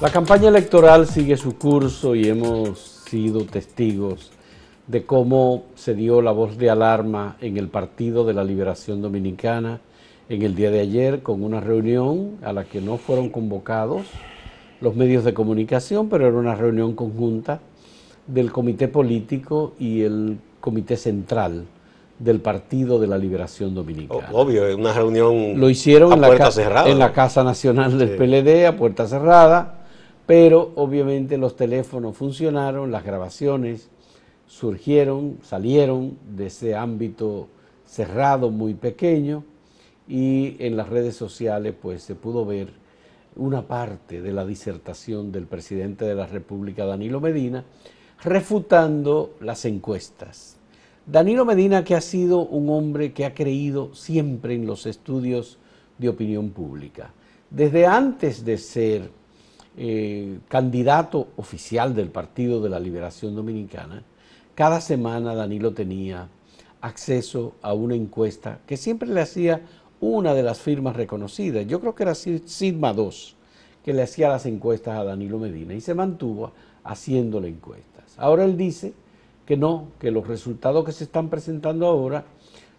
La campaña electoral sigue su curso y hemos sido testigos de cómo se dio la voz de alarma en el Partido de la Liberación Dominicana en el día de ayer con una reunión a la que no fueron convocados los medios de comunicación, pero era una reunión conjunta del Comité Político y el Comité Central del Partido de la Liberación Dominicana. Obvio, es una reunión Lo hicieron a en, la, cerrada. en la Casa Nacional del Sí. PLD a puerta cerrada, pero obviamente los teléfonos funcionaron, las grabaciones surgieron, salieron de ese ámbito cerrado muy pequeño y en las redes sociales pues se pudo ver una parte de la disertación del presidente de la República, Danilo Medina, refutando las encuestas. Danilo Medina, que ha sido un hombre que ha creído siempre en los estudios de opinión pública. Desde antes de ser eh, candidato oficial del Partido de la Liberación Dominicana, cada semana Danilo tenía acceso a una encuesta que siempre le hacía una de las firmas reconocidas. Yo creo que era Sigma 2 que le hacía las encuestas a Danilo Medina y se mantuvo haciéndole encuestas. Ahora él dice que no, que los resultados que se están presentando ahora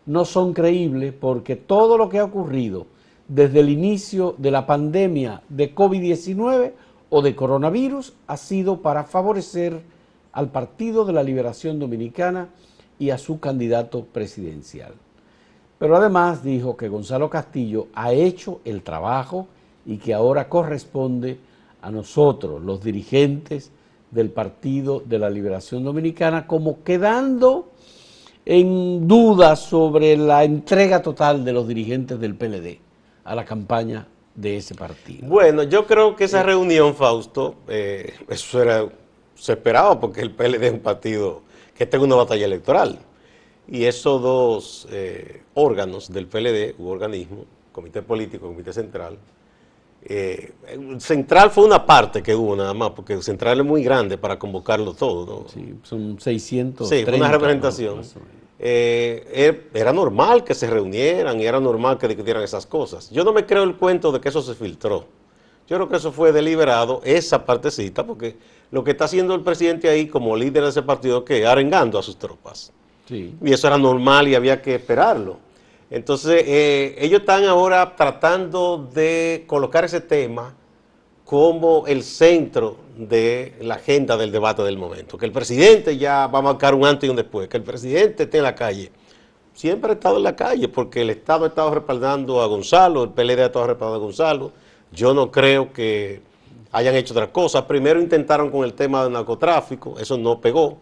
no son creíbles porque todo lo que ha ocurrido desde el inicio de la pandemia de COVID-19 o de coronavirus ha sido para favorecer al Partido de la Liberación Dominicana y a su candidato presidencial. Pero además dijo que Gonzalo Castillo ha hecho el trabajo y que ahora corresponde a nosotros, los dirigentes del Partido de la Liberación Dominicana, como quedando en duda sobre la entrega total de los dirigentes del PLD a la campaña de ese partido. Bueno, yo creo que esa reunión, Fausto, eh, eso era, se esperaba porque el PLD es un partido que está en una batalla electoral. Y esos dos eh, órganos del PLD, u organismo, Comité Político, Comité Central, eh, Central fue una parte que hubo nada más, porque el Central es muy grande para convocarlo todo, ¿no? Sí, son 600. Sí, una representación. Eh, er- era normal que se reunieran y era normal que discutieran esas cosas. Yo no me creo el cuento de que eso se filtró. Yo creo que eso fue deliberado, esa partecita, porque lo que está haciendo el presidente ahí como líder de ese partido que arengando a sus tropas. Sí. Y eso era normal y había que esperarlo. Entonces, eh, ellos están ahora tratando de colocar ese tema como el centro de la agenda del debate del momento. Que el presidente ya va a marcar un antes y un después, que el presidente esté en la calle. Siempre ha estado en la calle porque el Estado ha estado respaldando a Gonzalo, el PLD ha estado respaldando a Gonzalo. Yo no creo que hayan hecho otras cosas. Primero intentaron con el tema del narcotráfico, eso no pegó.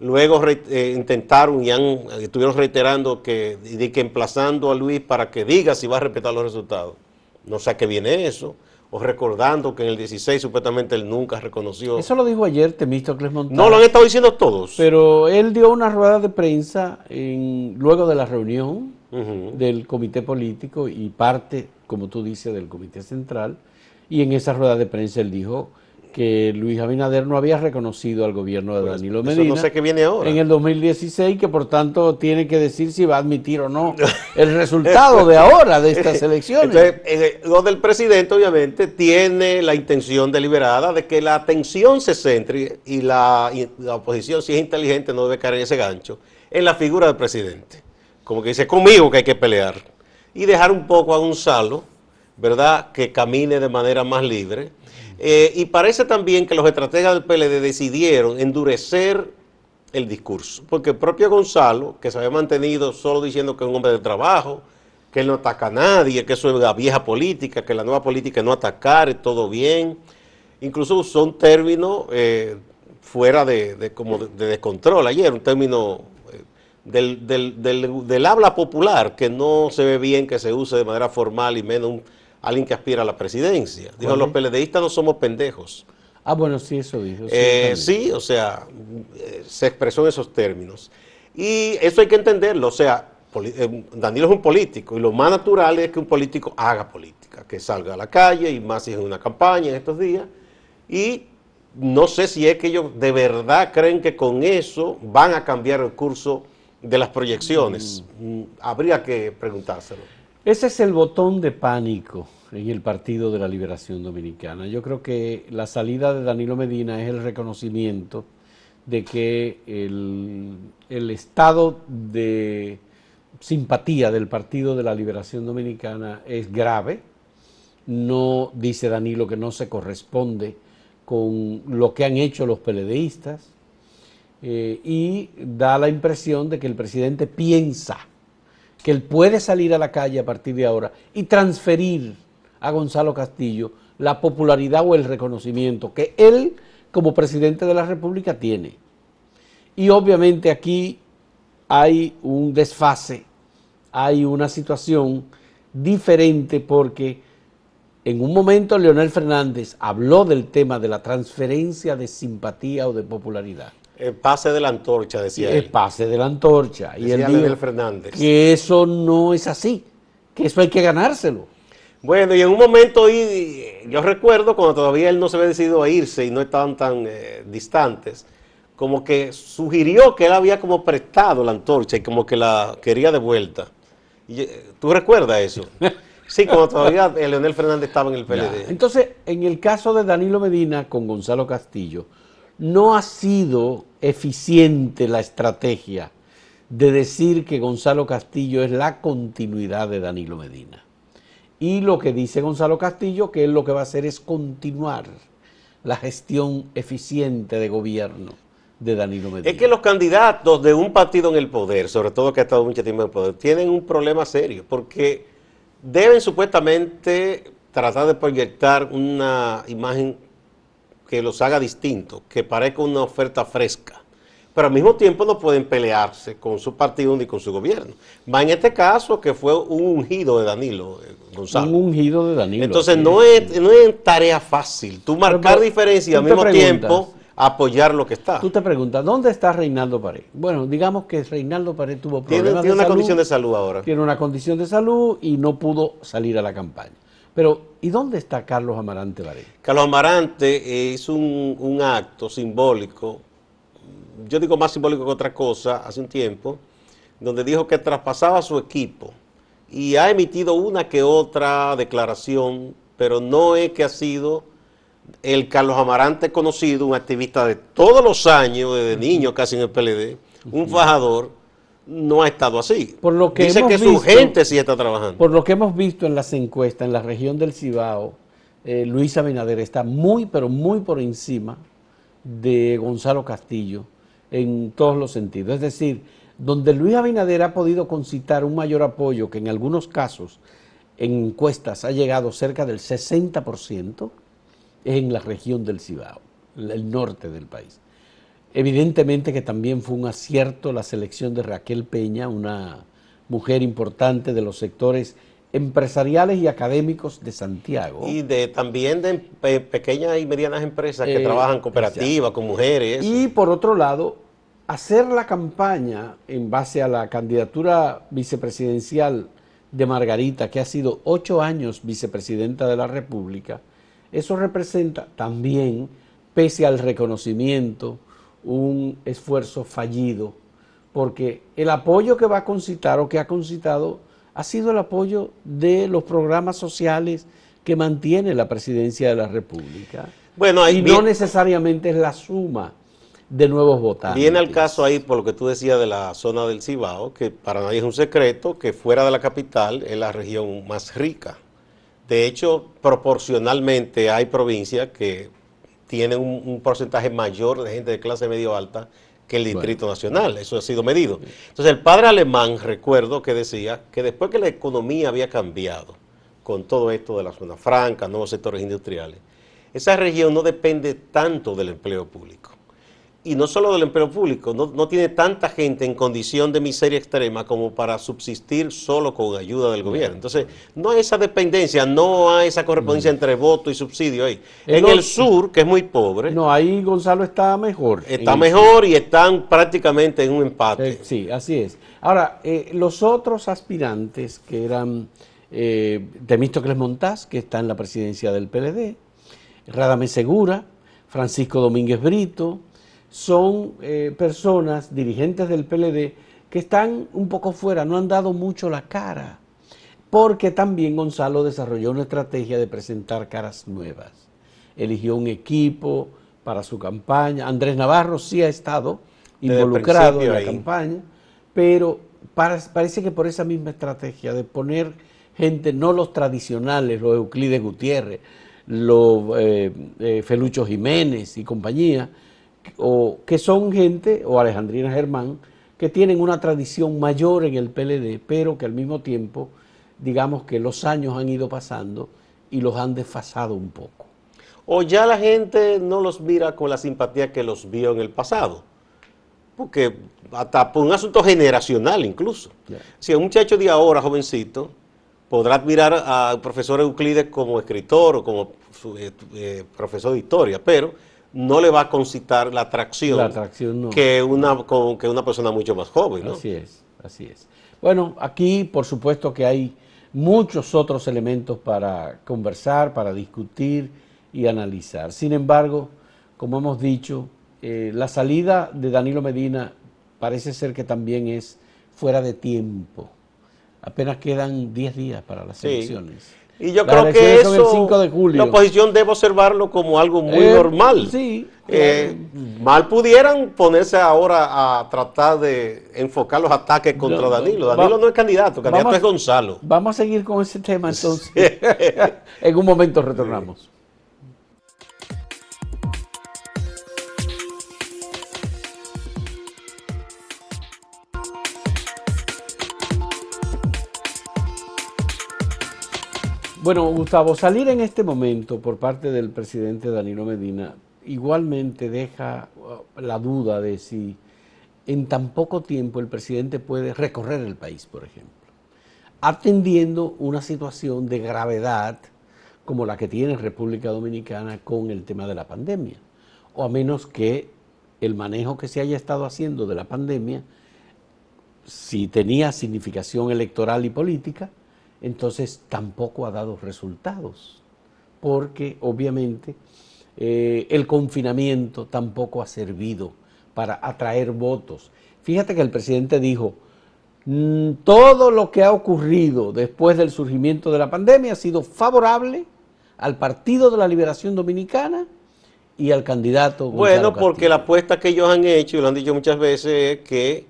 Luego eh, intentaron y han, estuvieron reiterando que, y que emplazando a Luis para que diga si va a respetar los resultados. No sé a qué viene eso. O recordando que en el 16 supuestamente él nunca reconoció. Eso lo dijo ayer Temístocles Montano. no lo han estado diciendo todos. Pero él dio una rueda de prensa en- luego de la reunión del comité político y parte, como tú dices, del comité central. Y en esa rueda de prensa él dijo que Luis Abinader no había reconocido al gobierno de Pues, Danilo eso Medina no sé qué viene ahora. en el 2016, que por tanto tiene que decir si va a admitir o no el resultado de ahora de estas elecciones. Entonces, eh, lo del presidente, obviamente, tiene la intención deliberada de que la atención se centre y la, y la oposición, si es inteligente, no debe caer en ese gancho, en la figura del presidente. Como que dice, conmigo que hay que pelear. Y dejar un poco a Gonzalo, ¿verdad?, que camine de manera más libre. Eh, y parece también que los estrategas del PLD decidieron endurecer el discurso, porque el propio Gonzalo, que se había mantenido solo diciendo que es un hombre de trabajo, que él no ataca a nadie, que eso es la vieja política, que la nueva política es no atacar, es todo bien. Incluso usó un término eh, fuera de, como de, de descontrol ayer, un término eh, del, del- del- del habla popular que no se ve bien que se use de manera formal y menos un- alguien que aspira a la presidencia. Dijo, ¿Cuál los? PLDistas no somos pendejos. ah, bueno, sí, eso dijo. sí, Eh, sí, o sea, eh, se expresó en esos términos. Y eso hay que entenderlo, o sea, eh, Danilo es un político y lo más natural es que un político haga política, que salga a la calle y más si es una campaña en estos días. Y no sé si es que ellos de verdad creen que con eso van a cambiar el curso de las proyecciones. Mm, Habría que preguntárselo. Ese es el botón de pánico en el Partido de la Liberación Dominicana. Yo creo que la salida de Danilo Medina es el reconocimiento de que el, estado de simpatía del Partido de la Liberación Dominicana es grave. No dice Danilo que no se corresponde con lo que han hecho los peledeístas eh, y da la impresión de que el presidente piensa que él puede salir a la calle a partir de ahora y transferir a Gonzalo Castillo la popularidad o el reconocimiento que él como presidente de la República tiene. Y obviamente aquí hay un desfase, hay una situación diferente porque en un momento Leonel Fernández habló del tema de la transferencia de simpatía o de popularidad. El pase de la antorcha, decía El pase de la antorcha. y él Leonel Fernández. que eso no es así, que eso hay que ganárselo. Bueno, y en un momento, yo recuerdo cuando todavía él no se había decidido a irse y no estaban tan eh, distantes, como que sugirió que él había como prestado la antorcha y como que la quería de vuelta. Eh, ¿Tú recuerdas eso? Sí, cuando todavía Leonel Fernández estaba en el PLD. Entonces, en el caso de Danilo Medina con Gonzalo Castillo, no ha sido eficiente la estrategia de decir que Gonzalo Castillo es la continuidad de Danilo Medina. Y lo que dice Gonzalo Castillo, que él lo que va a hacer es continuar la gestión eficiente de gobierno de Danilo Medina. Es que los candidatos de un partido en el poder, sobre todo que ha estado mucho tiempo en el poder, tienen un problema serio, porque deben supuestamente tratar de proyectar una imagen que los haga distintos, que parezca una oferta fresca. Pero al mismo tiempo no pueden pelearse con su partido ni con su gobierno. Va en este caso que fue un ungido de Danilo eh, Gonzalo. Un ungido de Danilo. Entonces no es, no es tarea fácil. Tú marcar diferencias y al mismo tiempo apoyar lo que está. Tú te preguntas, ¿dónde está Reinaldo Pared? Bueno, digamos que Reinaldo Pared tuvo problemas tiene, una condición de salud ahora. Tiene una condición de salud y no pudo salir a la campaña. Pero, ¿y dónde está Carlos Amarante Pared? Carlos Amarante hizo un, un acto simbólico, yo digo más simbólico que otra cosa, hace un tiempo, donde dijo que traspasaba su equipo y ha emitido una que otra declaración, pero no es que ha sido el Carlos Amarante conocido, un activista de todos los años, desde niño casi en el PLD, un fajador, no ha estado así. Por lo que Dice que su gente sí está trabajando. Por lo que hemos visto en las encuestas en la región del Cibao, eh, Luis Abinader está muy, pero muy por encima de Gonzalo Castillo en todos los sentidos. Es decir, donde Luis Abinader ha podido concitar un mayor apoyo, que en algunos casos en encuestas ha llegado cerca del 60%, es en la región del Cibao, el norte del país. Evidentemente que también fue un acierto la selección de Raquel Peña, una mujer importante de los sectores empresariales y académicos de Santiago. Y de también de pequeñas y medianas empresas que eh, trabajan cooperativas, con mujeres. Y por otro lado, hacer la campaña en base a la candidatura vicepresidencial de Margarita, que ha sido ocho años vicepresidenta de la República, eso representa también, pese al reconocimiento, un esfuerzo fallido, porque el apoyo que va a concitar o que ha concitado ha sido el apoyo de los programas sociales que mantiene la presidencia de la República. Bueno, y no necesariamente es la suma de nuevos votantes. Viene al caso ahí, por lo que tú decías de la zona del Cibao, que para nadie es un secreto que fuera de la capital es la región más rica de hecho, proporcionalmente hay provincias que tienen un, porcentaje mayor de gente de clase medio alta que el Distrito Nacional. Eso ha sido medido. Entonces, el padre alemán, recuerdo que decía que después que la economía había cambiado con todo esto de la zona franca, nuevos sectores industriales, esa región no depende tanto del empleo público y no solo del empleo público, no, tiene tanta gente en condición de miseria extrema como para subsistir solo con ayuda del gobierno. Entonces, no hay esa dependencia, no hay esa correspondencia entre voto y subsidio ahí. En, el sur, que es muy pobre. No, ahí Gonzalo está mejor. Está mejor y están prácticamente en un empate. Eh, sí, así es. Ahora, eh, los otros aspirantes que eran eh, Temístocles Montás, que está en la presidencia del PLD, Radame Segura, Francisco Domínguez Brito, son eh, personas, dirigentes del PLD, que están un poco fuera, no han dado mucho la cara. porque también Gonzalo desarrolló una estrategia de presentar caras nuevas. Eligió un equipo para su campaña. Andrés Navarro sí ha estado involucrado en la campaña, pero parece que por esa misma estrategia de poner gente, no los tradicionales, los Euclides Gutiérrez, los eh, eh, Felucho Jiménez y compañía, o que son gente, o Alejandrina Germán, que tienen una tradición mayor en el PLD, pero que al mismo tiempo, digamos que los años han ido pasando y los han desfasado un poco. O ya la gente no los mira con la simpatía que los vio en el pasado. Porque hasta por un asunto generacional incluso. Si un muchacho de ahora, jovencito, podrá admirar al profesor Euclides como escritor o como eh, eh, profesor de historia, pero no le va a concitar la atracción, que, una, que una persona mucho más joven. Así es, así es. Bueno, aquí por supuesto que hay muchos otros elementos para conversar, para discutir y analizar. Sin embargo, como hemos dicho, eh, la salida de Danilo Medina parece ser que también es fuera de tiempo. Apenas quedan 10 días para las elecciones. Y yo creo que eso, la oposición debe observarlo como algo muy eh, normal. Sí. Eh, mal pudieran ponerse ahora a tratar de enfocar los ataques contra Danilo. Danilo no es candidato, candidato es Gonzalo. Vamos a seguir con ese tema entonces. en un momento retornamos. Bueno, Gustavo, salir en este momento por parte del presidente Danilo Medina igualmente deja uh, la duda de si en tan poco tiempo el presidente puede recorrer el país, por ejemplo, atendiendo una situación de gravedad como la que tiene República Dominicana con el tema de la pandemia, o a menos que el manejo que se haya estado haciendo de la pandemia, si tenía significación electoral y política, entonces tampoco ha dado resultados, porque obviamente eh, el confinamiento tampoco ha servido para atraer votos. Fíjate que el presidente dijo, mm, todo lo que ha ocurrido después del surgimiento de la pandemia ha sido favorable al Partido de la Liberación Dominicana y al candidato. bueno, porque la apuesta que ellos han hecho, y lo han dicho muchas veces, es que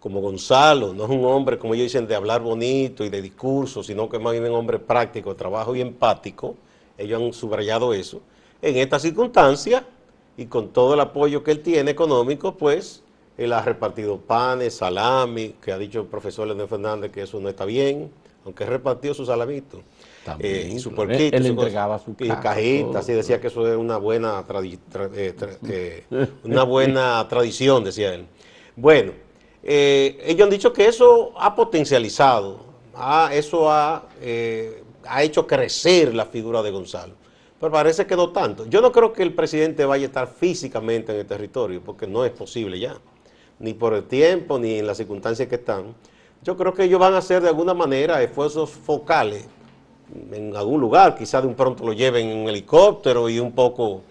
como Gonzalo, no es un hombre, como ellos dicen, de hablar bonito y de discurso, sino que es más bien un hombre práctico, trabajo y empático, ellos han subrayado eso. En esta circunstancia, y con todo el apoyo que él tiene económico, pues él ha repartido panes, salami, que ha dicho el profesor Leonel Fernández que eso no está bien, aunque repartió su salamito. También, eh, y su porquito, él, entregaba su y cajita, así decía que eso es una buena, eh, eh, una buena tradición, decía él. Bueno, eh, ellos han dicho que eso ha potencializado, eso eh, ha, hecho crecer la figura de Gonzalo. Pero parece que no tanto. Yo no creo que el presidente vaya a estar físicamente en el territorio, porque no es posible ya, ni por el tiempo, ni en las circunstancias que están. Yo creo que ellos van a hacer de alguna manera esfuerzos focales en algún lugar, quizás de un pronto lo lleven en un helicóptero y un poco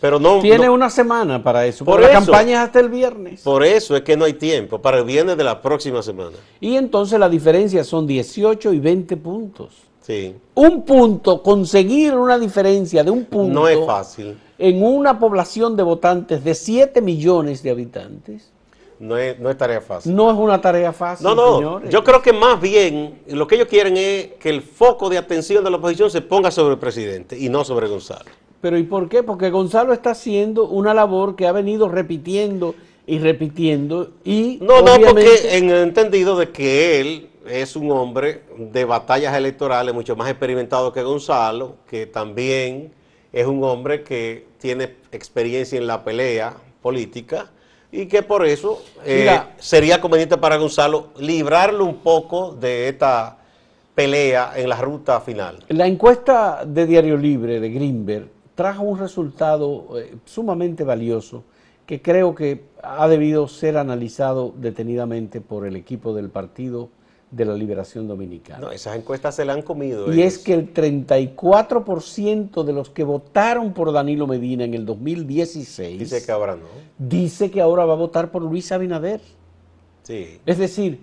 pero no, Tiene una semana para eso. Por la campaña es hasta el viernes. Por eso es que no hay tiempo, para el viernes de la próxima semana. Y entonces la diferencia son 18 y 20 puntos. Sí. Un punto, conseguir una diferencia de un punto. No es fácil. En una población de votantes de 7 millones de habitantes. No es, no es tarea fácil. No es una tarea fácil. No, no. Yo creo que más bien lo que ellos quieren es que el foco de atención de la oposición se ponga sobre el presidente y no sobre Gonzalo. Pero ¿y por qué? Porque Gonzalo está haciendo una labor que ha venido repitiendo y repitiendo y no no porque en el entendido de que él es un hombre de batallas electorales mucho más experimentado que Gonzalo que también es un hombre que tiene experiencia en la pelea política y que por eso eh, sería conveniente para Gonzalo librarlo un poco de esta pelea en la ruta final. La encuesta de Diario Libre de Greenberg trajo un resultado eh, sumamente valioso que creo que ha debido ser analizado detenidamente por el equipo del Partido de la Liberación Dominicana. No, esas encuestas se la han comido. Y es que el 34% de los que votaron por Danilo Medina en el 2016... Dice que ahora no. Dice que ahora va a votar por Luis Abinader. Sí. Es decir,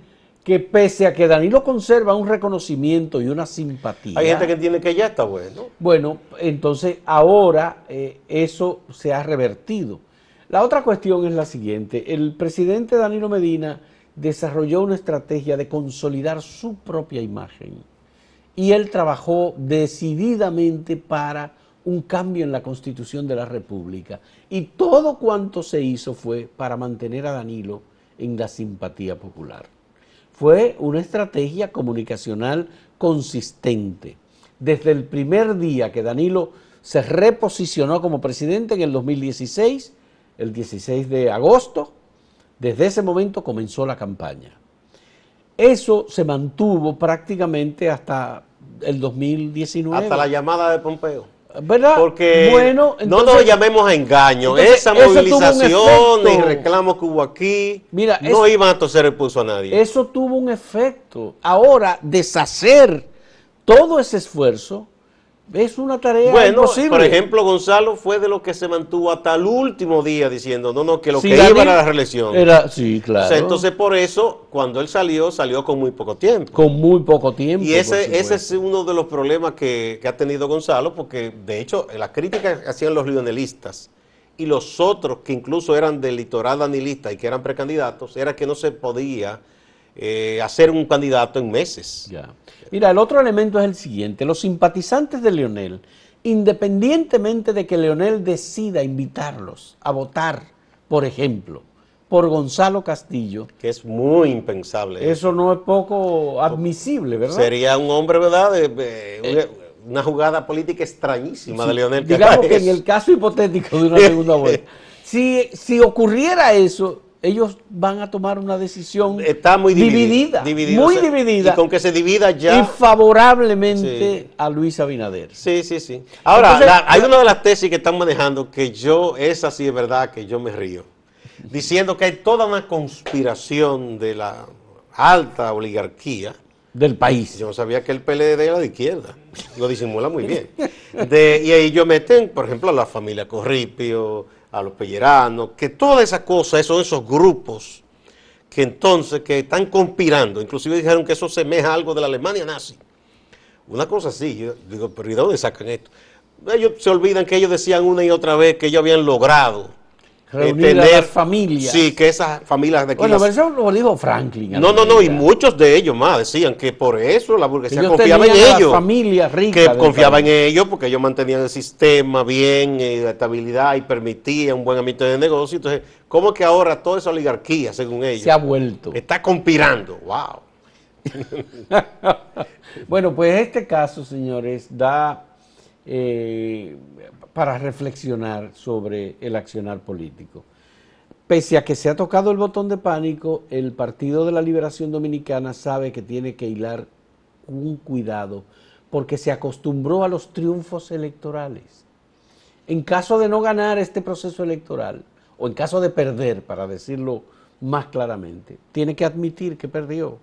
que pese a que Danilo conserva un reconocimiento y una simpatía. Hay gente que entiende que ya está bueno. Bueno, entonces ahora eh, eso se ha revertido. La otra cuestión es la siguiente. El presidente Danilo Medina desarrolló una estrategia de consolidar su propia imagen y él trabajó decididamente para un cambio en la constitución de la República. Y todo cuanto se hizo fue para mantener a Danilo en la simpatía popular. Fue una estrategia comunicacional consistente. Desde el primer día que Danilo se reposicionó como presidente en el 2016, el 16 de agosto, desde ese momento comenzó la campaña. Eso se mantuvo prácticamente hasta el 2019. Hasta la llamada de Pompeo. ¿Verdad? Porque bueno, no nos llamemos a engaño. Esa movilización y reclamo que hubo aquí Mira, no iban a toser el pulso a nadie. Eso tuvo un efecto. Ahora, deshacer todo ese esfuerzo es una tarea bueno, imposible. Por ejemplo, Gonzalo fue de lo que se mantuvo hasta el último día diciendo, no, no, que lo que iba era la reelección. Era, sí, claro. entonces, por eso, cuando él salió, salió con muy poco tiempo. Con muy poco tiempo. Y ese, ese es uno de los problemas que, que, ha tenido Gonzalo, porque de hecho, la crítica que hacían los lionelistas y los otros que incluso eran del litoral danilista y que eran precandidatos, era que no se podía eh, hacer un candidato en meses. Ya. Mira, el otro elemento es el siguiente. Los simpatizantes de Leonel, independientemente de que Leonel decida invitarlos a votar, por ejemplo, por Gonzalo Castillo. Que es muy impensable. Eso no es poco admisible, ¿verdad? Sería un hombre, ¿verdad? Eh, una jugada política extrañísima de Leonel. Digamos que en el caso hipotético de una segunda vuelta. si, si ocurriera eso, ellos van a tomar una decisión Está muy dividida, muy dividida. Y con que se divida ya. Y favorablemente a Luis Abinader. Sí, sí, sí. Ahora, hay una de las tesis que están manejando que yo, esa sí es verdad, que yo me río. Diciendo que hay toda una conspiración de la alta oligarquía. Del país. Yo no sabía que el PLD era de izquierda. Lo disimula muy bien. De, y ahí yo meten, por ejemplo, a la familia Corripio, a los pelleranos, que todas esas cosas, son esos grupos que entonces que están conspirando, inclusive dijeron que eso semeja algo de la Alemania nazi. Una cosa así, yo digo, pero ¿y de dónde sacan esto? Ellos se olvidan que ellos decían una y otra vez que ellos habían logrado Reunir a las familias. Sí, que esas familias de aquí. Bueno, pero eso lo dijo Franklin. No, no, no, y muchos de ellos más decían que por eso la burguesía confiaba en ellos. familias ricas. Que confiaba en ellos porque ellos mantenían el sistema bien, de estabilidad y permitían un buen ambiente de negocio. Entonces, ¿cómo que ahora toda esa oligarquía, según ellos, se ha vuelto? Está conspirando. ¡Wow! bueno, pues este caso, señores, da. Eh, para reflexionar sobre el accionar político. Pese a que se ha tocado el botón de pánico, el Partido de la Liberación Dominicana sabe que tiene que hilar un cuidado porque se acostumbró a los triunfos electorales. En caso de no ganar este proceso electoral, o en caso de perder, para decirlo más claramente, tiene que admitir que perdió.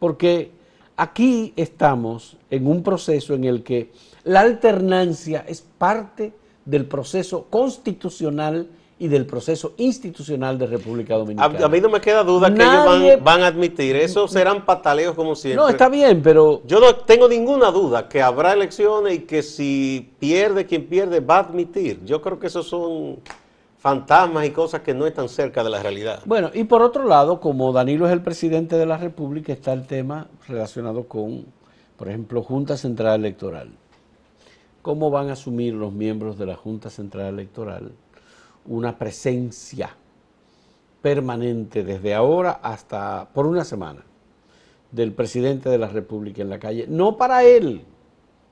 Porque aquí estamos en un proceso en el que la alternancia es parte del proceso constitucional y del proceso institucional de República Dominicana. A, mí no me queda duda que ellos van, a admitir, eso serán pataleos como siempre. No, está bien, pero... Yo no tengo ninguna duda que habrá elecciones y que si pierde quien pierde va a admitir. Yo creo que esos son fantasmas y cosas que no están cerca de la realidad. Bueno, y por otro lado, como Danilo es el presidente de la República, está el tema relacionado con, por ejemplo, Junta Central Electoral. ¿Cómo van a asumir los miembros de la Junta Central Electoral una presencia permanente desde ahora hasta por una semana del presidente de la República en la calle? No para él,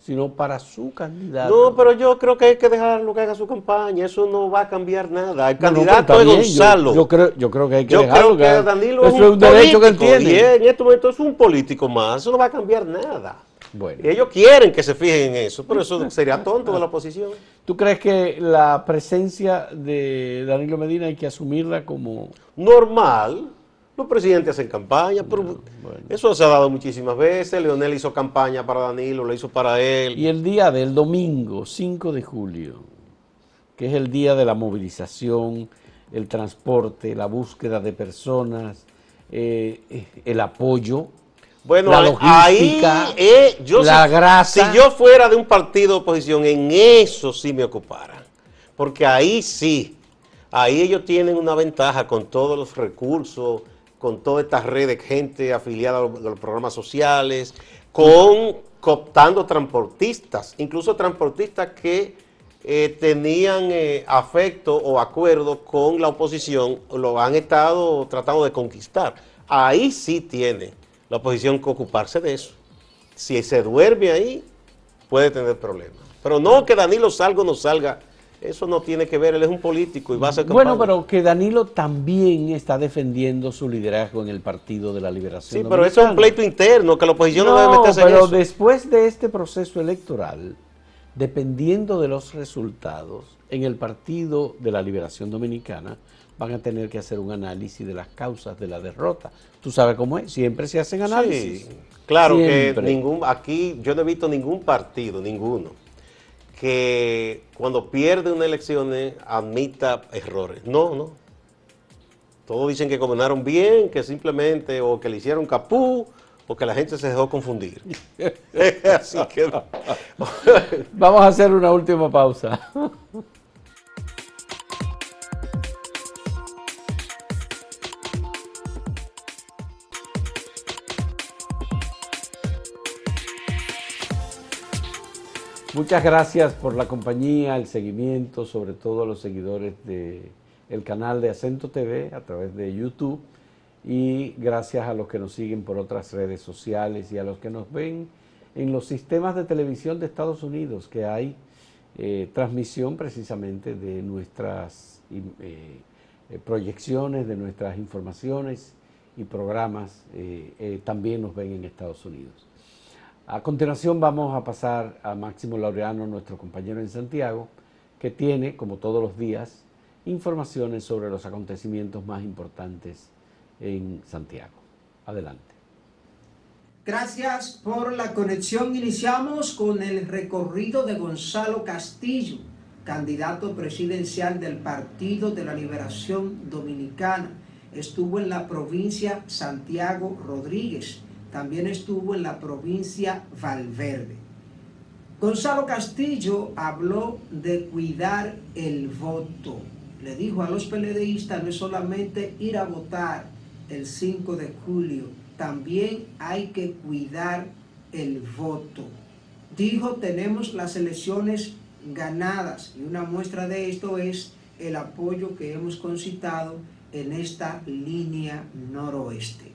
sino para su candidato. No, pero yo creo que hay que dejarlo que haga su campaña, eso no va a cambiar nada. El candidato es Gonzalo. Yo, creo, yo creo que hay que yo dejarlo. Creo que Danilo eso es un, derecho que él tiene. Y en este momento es un político más, eso no va a cambiar nada. Bueno. Y ellos quieren que se fijen en eso, pero eso sería tonto de la oposición. ¿Tú crees que la presencia de Danilo Medina hay que asumirla como... Normal, los presidentes hacen campaña, pero eso se ha dado muchísimas veces. Leonel hizo campaña para Danilo, lo hizo para él. Y el día del domingo, 5 de julio, que es el día de la movilización, el transporte, la búsqueda de personas, eh, el apoyo, bueno, la ahí logística, eh, yo la si, grasa. Si yo fuera de un partido de oposición, en eso sí me ocupara. Porque ahí sí, ahí ellos tienen una ventaja con todos los recursos, con toda esta red de gente afiliada a los, programas sociales, con cooptando transportistas, incluso transportistas que eh, tenían eh, afecto o acuerdo con la oposición, lo han estado tratando de conquistar. Ahí sí tiene la oposición que ocuparse de eso. Si se duerme ahí, puede tener problemas. Pero no que Danilo salga o no salga, eso no tiene que ver, él es un político y va a ser Bueno, pero que Danilo también está defendiendo su liderazgo en el Partido de la Liberación Sí, pero eso es un pleito interno, que la oposición no, debe meterse pero en eso. después de este proceso electoral, dependiendo de los resultados, en el Partido de la Liberación Dominicana van a tener que hacer un análisis de las causas de la derrota. Tú sabes cómo es, siempre se hacen análisis. Sí, claro Siempre. que ningún, aquí yo no he visto ningún partido, ninguno, que cuando pierde una elección eh, admita errores. No, no. Todos dicen que gobernaron bien, que simplemente, o que le hicieron capú, o que la gente se dejó confundir. Así que, Vamos a hacer una última pausa. Muchas gracias por la compañía, el seguimiento, sobre todo a los seguidores del canal de Acento TV a través de YouTube y gracias a los que nos siguen por otras redes sociales y a los que nos ven en los sistemas de televisión de Estados Unidos, que hay eh, transmisión precisamente de nuestras eh, eh, proyecciones, de nuestras informaciones y programas, también nos ven en Estados Unidos. A continuación vamos a pasar a Máximo Laureano, nuestro compañero en Santiago, que tiene, como todos los días, informaciones sobre los acontecimientos más importantes en Santiago. Adelante. Gracias por la conexión. Iniciamos con el recorrido de Gonzalo Castillo, candidato presidencial del Partido de la Liberación Dominicana. Estuvo en la provincia Santiago Rodríguez. También estuvo en la provincia Valverde. Gonzalo Castillo habló de cuidar el voto. Le dijo a los peledeístas no es solamente ir a votar el 5 de julio, también hay que cuidar el voto. Dijo, tenemos las elecciones ganadas y una muestra de esto es el apoyo que hemos concitado en esta línea noroeste.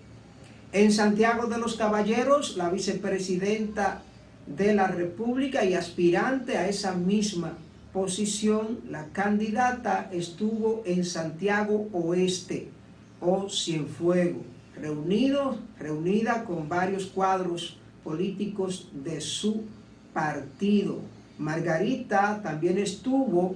En Santiago de los Caballeros, la vicepresidenta de la República y aspirante a esa misma posición, la candidata estuvo en Santiago Oeste o Cienfuego, reunido, reunida con varios cuadros políticos de su partido. Margarita también estuvo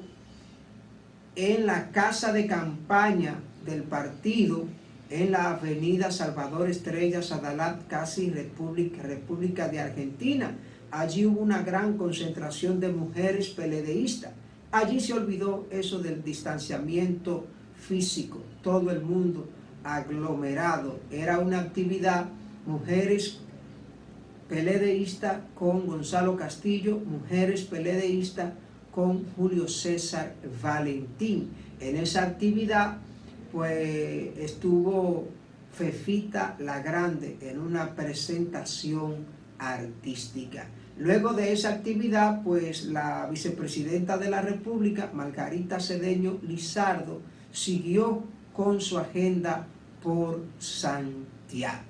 en la casa de campaña del partido en la avenida Salvador Estrella Sadalat, casi República, República de Argentina. Allí hubo una gran concentración de mujeres peledeístas. Allí se olvidó eso del distanciamiento físico, todo el mundo aglomerado. Era una actividad, mujeres peledeístas con Gonzalo Castillo, mujeres peledeístas con Julio César Valentín. En esa actividad pues estuvo Fefita la Grande en una presentación artística. Luego de esa actividad, pues la vicepresidenta de la República, Margarita Cedeño Lizardo, siguió con su agenda por Santiago.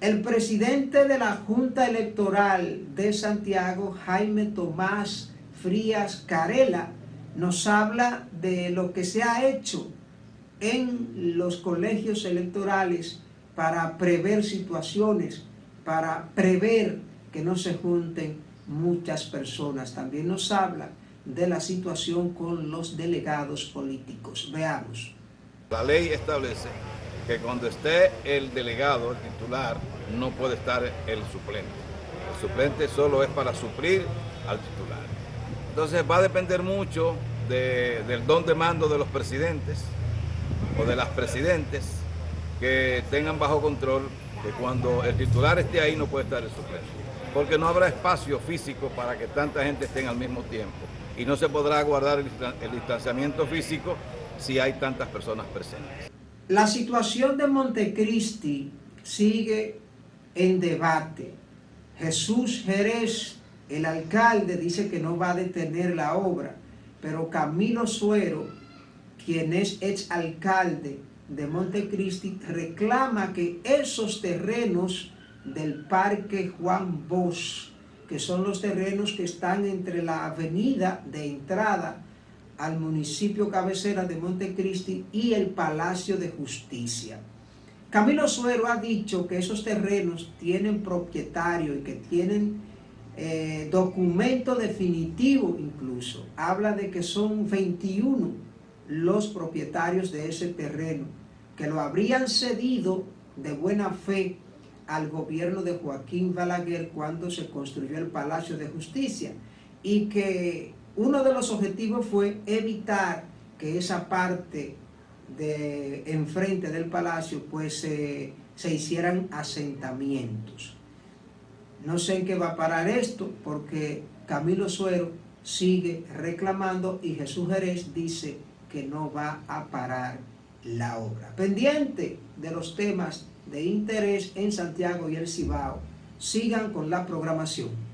El presidente de la Junta Electoral de Santiago, Jaime Tomás Frías Carela, nos habla de lo que se ha hecho en los colegios electorales para prever situaciones, para prever que no se junten muchas personas. También nos habla de la situación con los delegados políticos. Veamos. La ley establece que cuando esté el delegado, el titular, no puede estar el suplente. El suplente solo es para suplir al titular. Entonces va a depender mucho de, del don de mando de los presidentes o de las presidentes que tengan bajo control que cuando el titular esté ahí no puede estar el suplente, porque no habrá espacio físico para que tanta gente esté al mismo tiempo y no se podrá guardar el distanciamiento físico si hay tantas personas presentes. La situación de Montecristi sigue en debate. Jesús Jerez, el alcalde, dice que no va a detener la obra, pero Camilo Suero, quien es ex alcalde de Montecristi, reclama que esos terrenos del Parque Juan Bosch, que son los terrenos que están entre la avenida de entrada al municipio cabecera de Montecristi y el Palacio de Justicia. Camilo Suero ha dicho que esos terrenos tienen propietario y que tienen eh, documento definitivo incluso. Habla de que son 21 los propietarios de ese terreno, que lo habrían cedido de buena fe al gobierno de Joaquín Balaguer cuando se construyó el Palacio de Justicia y que uno de los objetivos fue evitar que esa parte de enfrente del palacio pues se hicieran asentamientos. No sé en qué va a parar esto porque Camilo Suero sigue reclamando y Jesús Jerez dice que no va a parar la obra. Pendiente de los temas de interés en Santiago y el Cibao, sigan con la programación.